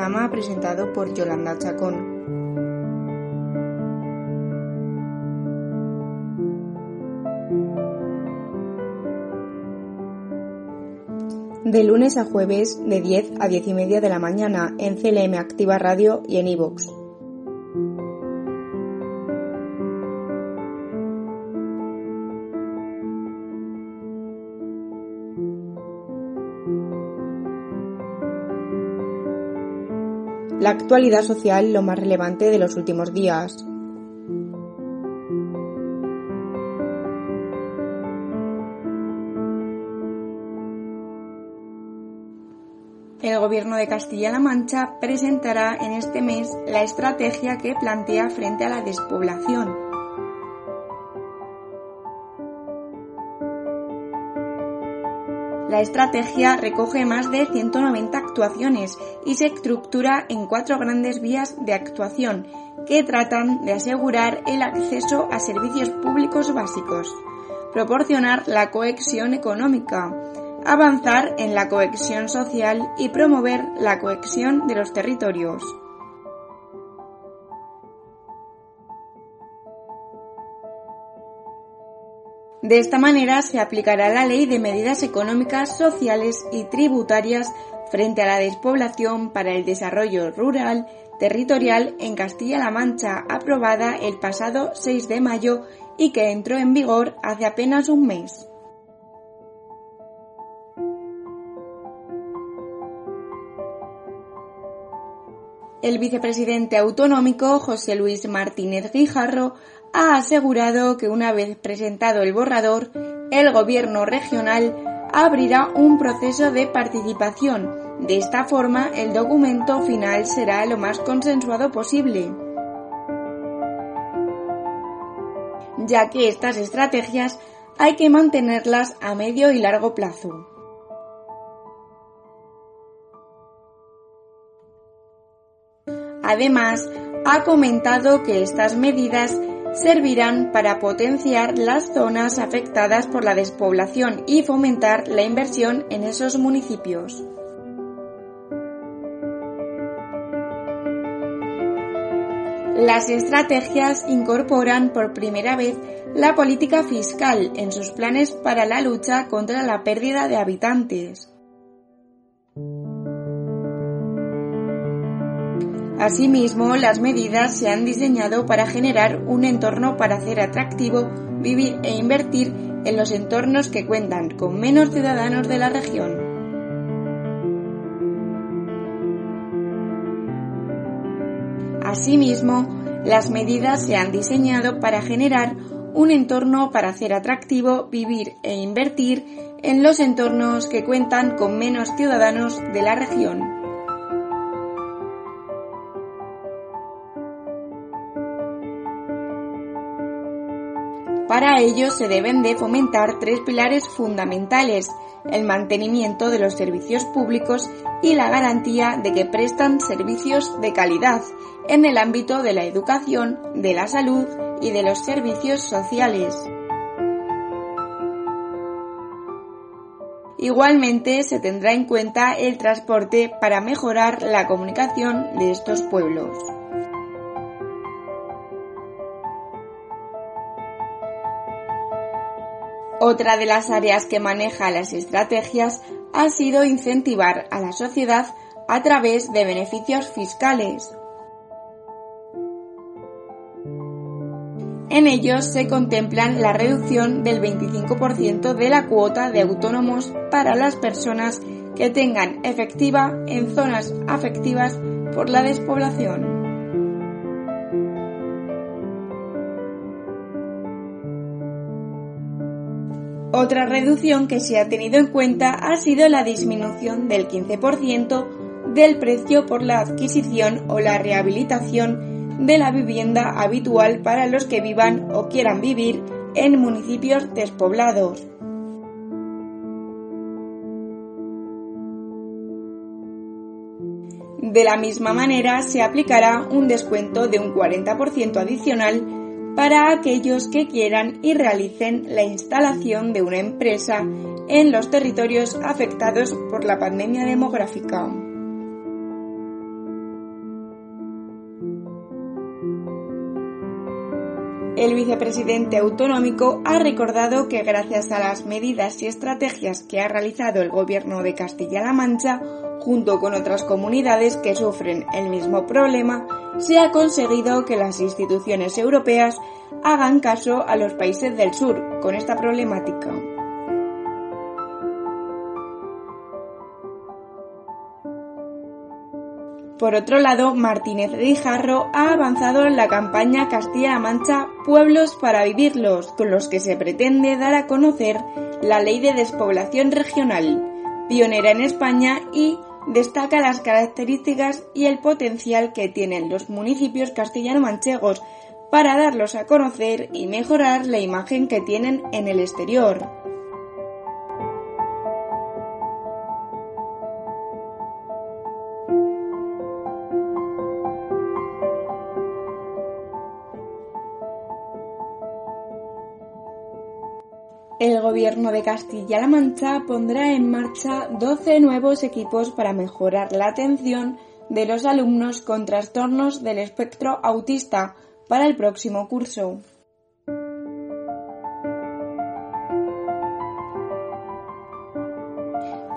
Programa presentado por Yolanda Chacón. De lunes a jueves, de 10 a 10 y media de la mañana, en CLM Activa Radio y en iVoox. Actualidad social lo más relevante de los últimos días. El Gobierno de Castilla-La Mancha presentará en este mes la estrategia que plantea frente a la despoblación. La estrategia recoge más de 190 actuaciones y se estructura en cuatro grandes vías de actuación que tratan de asegurar el acceso a servicios públicos básicos, proporcionar la cohesión económica, avanzar en la cohesión social y promover la cohesión de los territorios. De esta manera se aplicará la Ley de Medidas Económicas, Sociales y Tributarias frente a la despoblación para el desarrollo rural territorial en Castilla-La Mancha, aprobada el pasado 6 de mayo y que entró en vigor hace apenas un mes. El vicepresidente autonómico José Luis Martínez Guijarro ha asegurado que una vez presentado el borrador, el gobierno regional abrirá un proceso de participación. De esta forma, el documento final será lo más consensuado posible. ya que estas estrategias hay que mantenerlas a medio y largo plazo. Además, ha comentado que estas medidas servirán para potenciar las zonas afectadas por la despoblación y fomentar la inversión en esos municipios. Las estrategias incorporan por primera vez la política fiscal en sus planes para la lucha contra la pérdida de habitantes. Asimismo, las medidas se han diseñado para generar un entorno para hacer atractivo vivir e invertir en los entornos que cuentan con menos ciudadanos de la región. Asimismo, las medidas se han diseñado para generar un entorno para hacer atractivo vivir e invertir en los entornos que cuentan con menos ciudadanos de la región. Para ello se deben de fomentar tres pilares fundamentales, el mantenimiento de los servicios públicos y la garantía de que prestan servicios de calidad en el ámbito de la educación, de la salud y de los servicios sociales. Igualmente se tendrá en cuenta el transporte para mejorar la comunicación de estos pueblos. Otra de las áreas que maneja las estrategias ha sido incentivar a la sociedad a través de beneficios fiscales. En ellos se contemplan la reducción del 25% de la cuota de autónomos para las personas que tengan efectiva en zonas afectivas por la despoblación. Otra reducción que se ha tenido en cuenta ha sido la disminución del 15% del precio por la adquisición o la rehabilitación de la vivienda habitual para los que vivan o quieran vivir en municipios despoblados. De la misma manera, se aplicará un descuento de un 40% adicional para aquellos que quieran y realicen la instalación de una empresa en los territorios afectados por la pandemia demográfica. El vicepresidente autonómico ha recordado que gracias a las medidas y estrategias que ha realizado el gobierno de Castilla-La Mancha, junto con otras comunidades que sufren el mismo problema, se ha conseguido que las instituciones europeas hagan caso a los países del sur con esta problemática. Por otro lado, Martínez Rijarro ha avanzado en la campaña Castilla-La Mancha Pueblos para Vivirlos, con los que se pretende dar a conocer la ley de despoblación regional, pionera en España y destaca las características y el potencial que tienen los municipios castellano-manchegos para darlos a conocer y mejorar la imagen que tienen en el exterior. Gobierno de Castilla-La Mancha pondrá en marcha 12 nuevos equipos para mejorar la atención de los alumnos con trastornos del espectro autista para el próximo curso.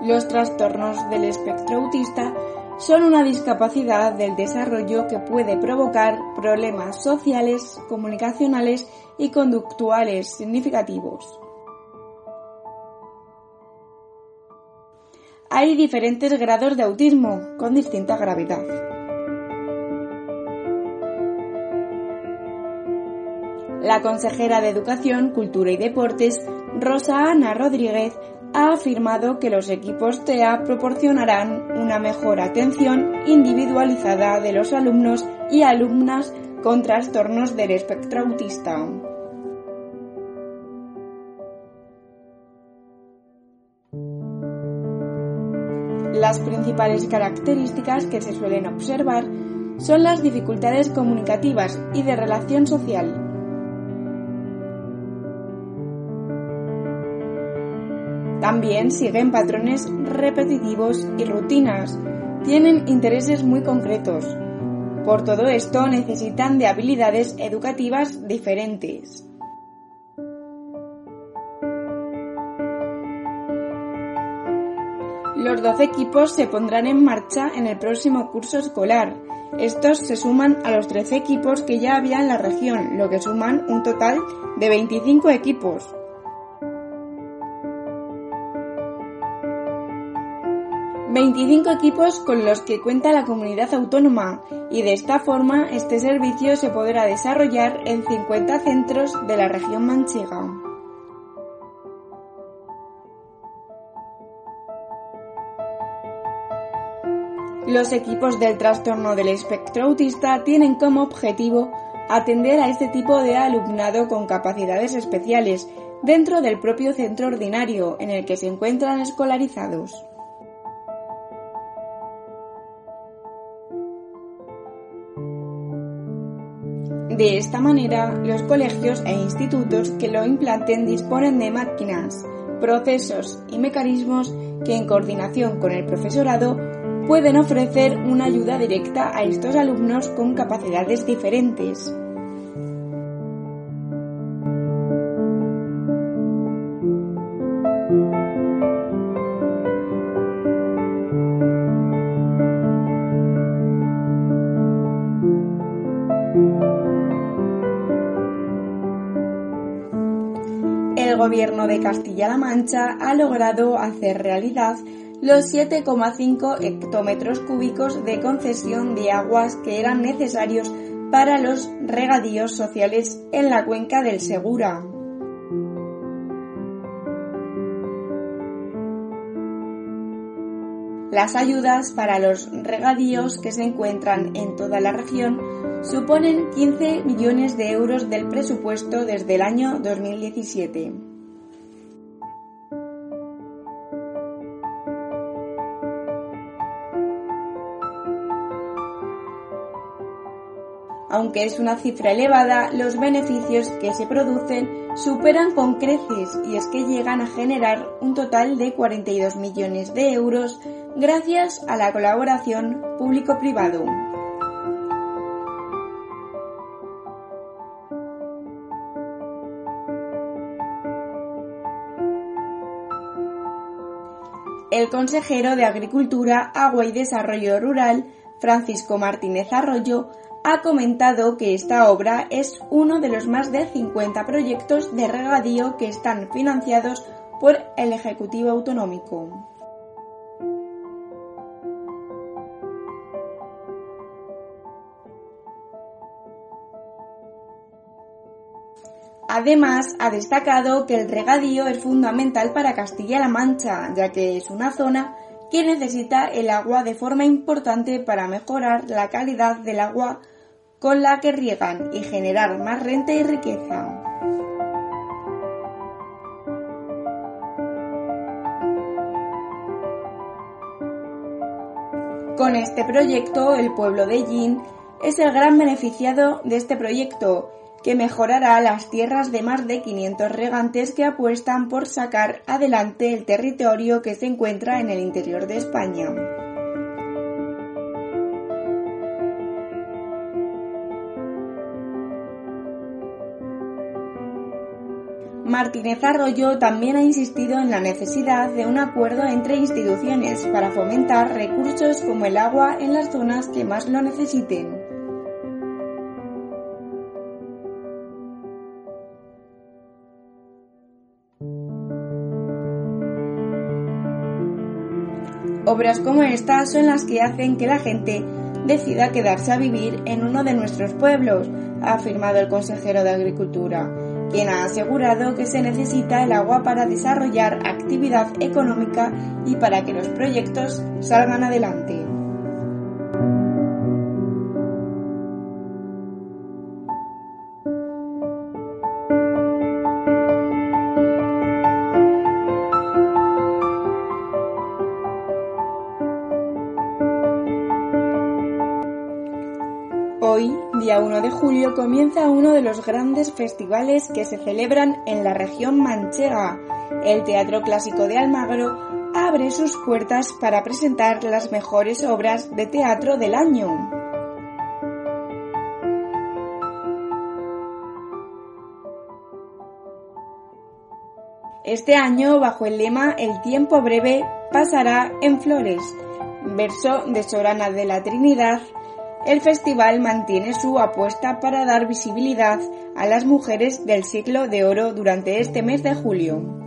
Los trastornos del espectro autista son una discapacidad del desarrollo que puede provocar problemas sociales, comunicacionales y conductuales significativos. Hay diferentes grados de autismo con distinta gravedad. La consejera de Educación, Cultura y Deportes, Rosa Ana Rodríguez, ha afirmado que los equipos TEA proporcionarán una mejor atención individualizada de los alumnos y alumnas con trastornos del espectro autista. Las principales características que se suelen observar son las dificultades comunicativas y de relación social. También siguen patrones repetitivos y rutinas. Tienen intereses muy concretos. Por todo esto necesitan de habilidades educativas diferentes. Los 12 equipos se pondrán en marcha en el próximo curso escolar. Estos se suman a los 13 equipos que ya había en la región, lo que suman un total de 25 equipos. ...25 equipos con los que cuenta la comunidad autónoma y de esta forma este servicio se podrá desarrollar en 50 centros de la región manchega. Los equipos del trastorno del espectro autista tienen como objetivo atender a este tipo de alumnado con capacidades especiales dentro del propio centro ordinario en el que se encuentran escolarizados. De esta manera, los colegios e institutos que lo implanten disponen de máquinas, procesos y mecanismos que en coordinación con el profesorado pueden ofrecer una ayuda directa a estos alumnos con capacidades diferentes. el gobierno de Castilla-La Mancha ha logrado hacer realidad los 7,5 hectómetros cúbicos de concesión de aguas que eran necesarios para los regadíos sociales en la cuenca del Segura. Las ayudas para los regadíos que se encuentran en toda la región suponen 15 millones de euros del presupuesto desde el año 2017. Aunque es una cifra elevada, los beneficios que se producen superan con creces y es que llegan a generar un total de 42 millones de euros gracias a la colaboración público-privado. El consejero de Agricultura, Agua y Desarrollo Rural, Francisco Martínez Arroyo, ha comentado que esta obra es uno de los más de 50 proyectos de regadío que están financiados por el Ejecutivo Autonómico. Además, ha destacado que el regadío es fundamental para Castilla-La Mancha, ya que es una zona que necesita el agua de forma importante para mejorar la calidad del agua con la que riegan y generar más renta y riqueza. Con este proyecto, el pueblo de Yin es el gran beneficiado de este proyecto, que mejorará las tierras de más de 500 regantes que apuestan por sacar adelante el territorio que se encuentra en el interior de España. Martínez Arroyo también ha insistido en la necesidad de un acuerdo entre instituciones para fomentar recursos como el agua en las zonas que más lo necesiten. Obras como esta son las que hacen que la gente decida quedarse a vivir en uno de nuestros pueblos, ha afirmado el consejero de Agricultura quien ha asegurado que se necesita el agua para desarrollar actividad económica y para que los proyectos salgan adelante. Julio, comienza uno de los grandes festivales que se celebran en la región manchega. El Teatro Clásico de Almagro abre sus puertas para presentar las mejores obras de teatro del año. Este año, bajo el lema El tiempo breve pasará en flores, verso de Sorana de la Trinidad, el festival mantiene su apuesta para dar visibilidad a las mujeres del siglo de oro durante este mes de julio.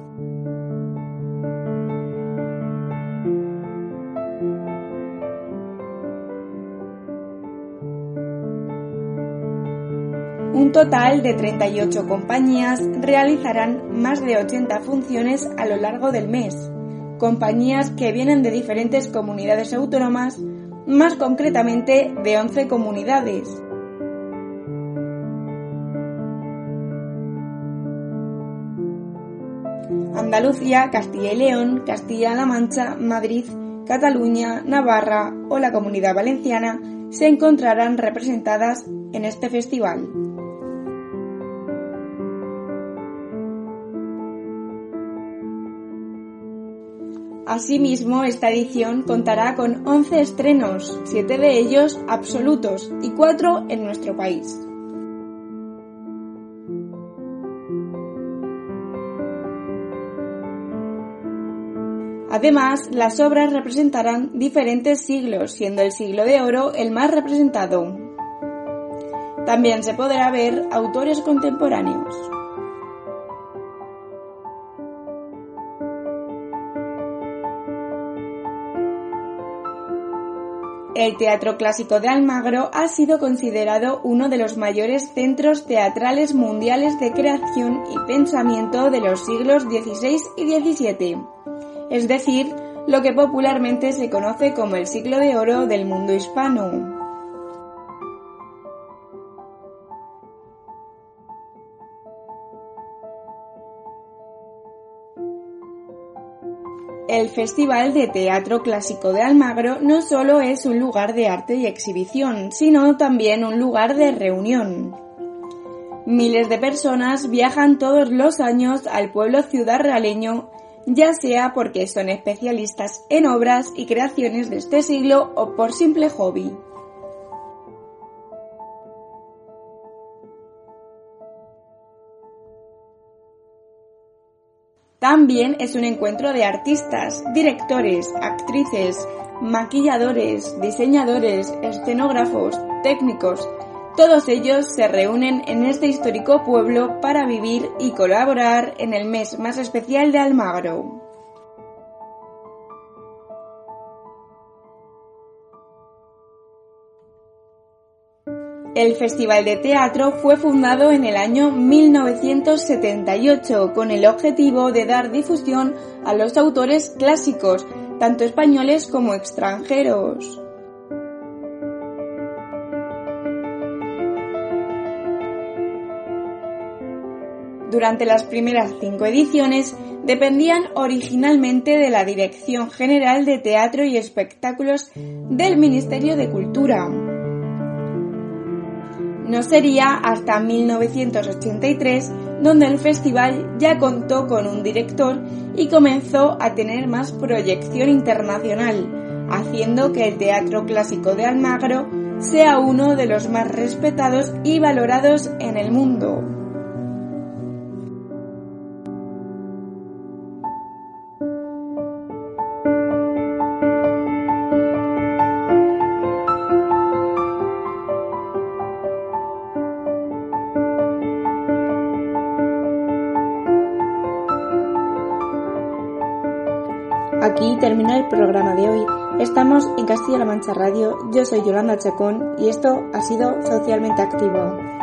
Un total de 38 compañías realizarán más de 80 funciones a lo largo del mes, compañías que vienen de diferentes comunidades autónomas, más concretamente de 11 comunidades. Andalucía, Castilla y León, Castilla-La Mancha, Madrid, Cataluña, Navarra o la Comunidad Valenciana se encontrarán representadas en este festival. Asimismo, esta edición contará con 11 estrenos, 7 de ellos absolutos y 4 en nuestro país. Además, las obras representarán diferentes siglos, siendo el siglo de oro el más representado. También se podrá ver autores contemporáneos. El Teatro Clásico de Almagro ha sido considerado uno de los mayores centros teatrales mundiales de creación y pensamiento de los siglos XVI y XVII, es decir, lo que popularmente se conoce como el siglo de oro del mundo hispano. El Festival de Teatro Clásico de Almagro no solo es un lugar de arte y exhibición, sino también un lugar de reunión. Miles de personas viajan todos los años al pueblo ciudad realeño, ya sea porque son especialistas en obras y creaciones de este siglo o por simple hobby. También es un encuentro de artistas, directores, actrices, maquilladores, diseñadores, escenógrafos, técnicos. Todos ellos se reúnen en este histórico pueblo para vivir y colaborar en el mes más especial de Almagro. El Festival de Teatro fue fundado en el año 1978 con el objetivo de dar difusión a los autores clásicos, tanto españoles como extranjeros. Durante las primeras cinco ediciones dependían originalmente de la Dirección General de Teatro y Espectáculos del Ministerio de Cultura. No sería hasta 1983 donde el festival ya contó con un director y comenzó a tener más proyección internacional, haciendo que el teatro clásico de Almagro sea uno de los más respetados y valorados en el mundo. Aquí termina el programa de hoy. Estamos en Castilla-La Mancha Radio. Yo soy Yolanda Chacón y esto ha sido Socialmente Activo.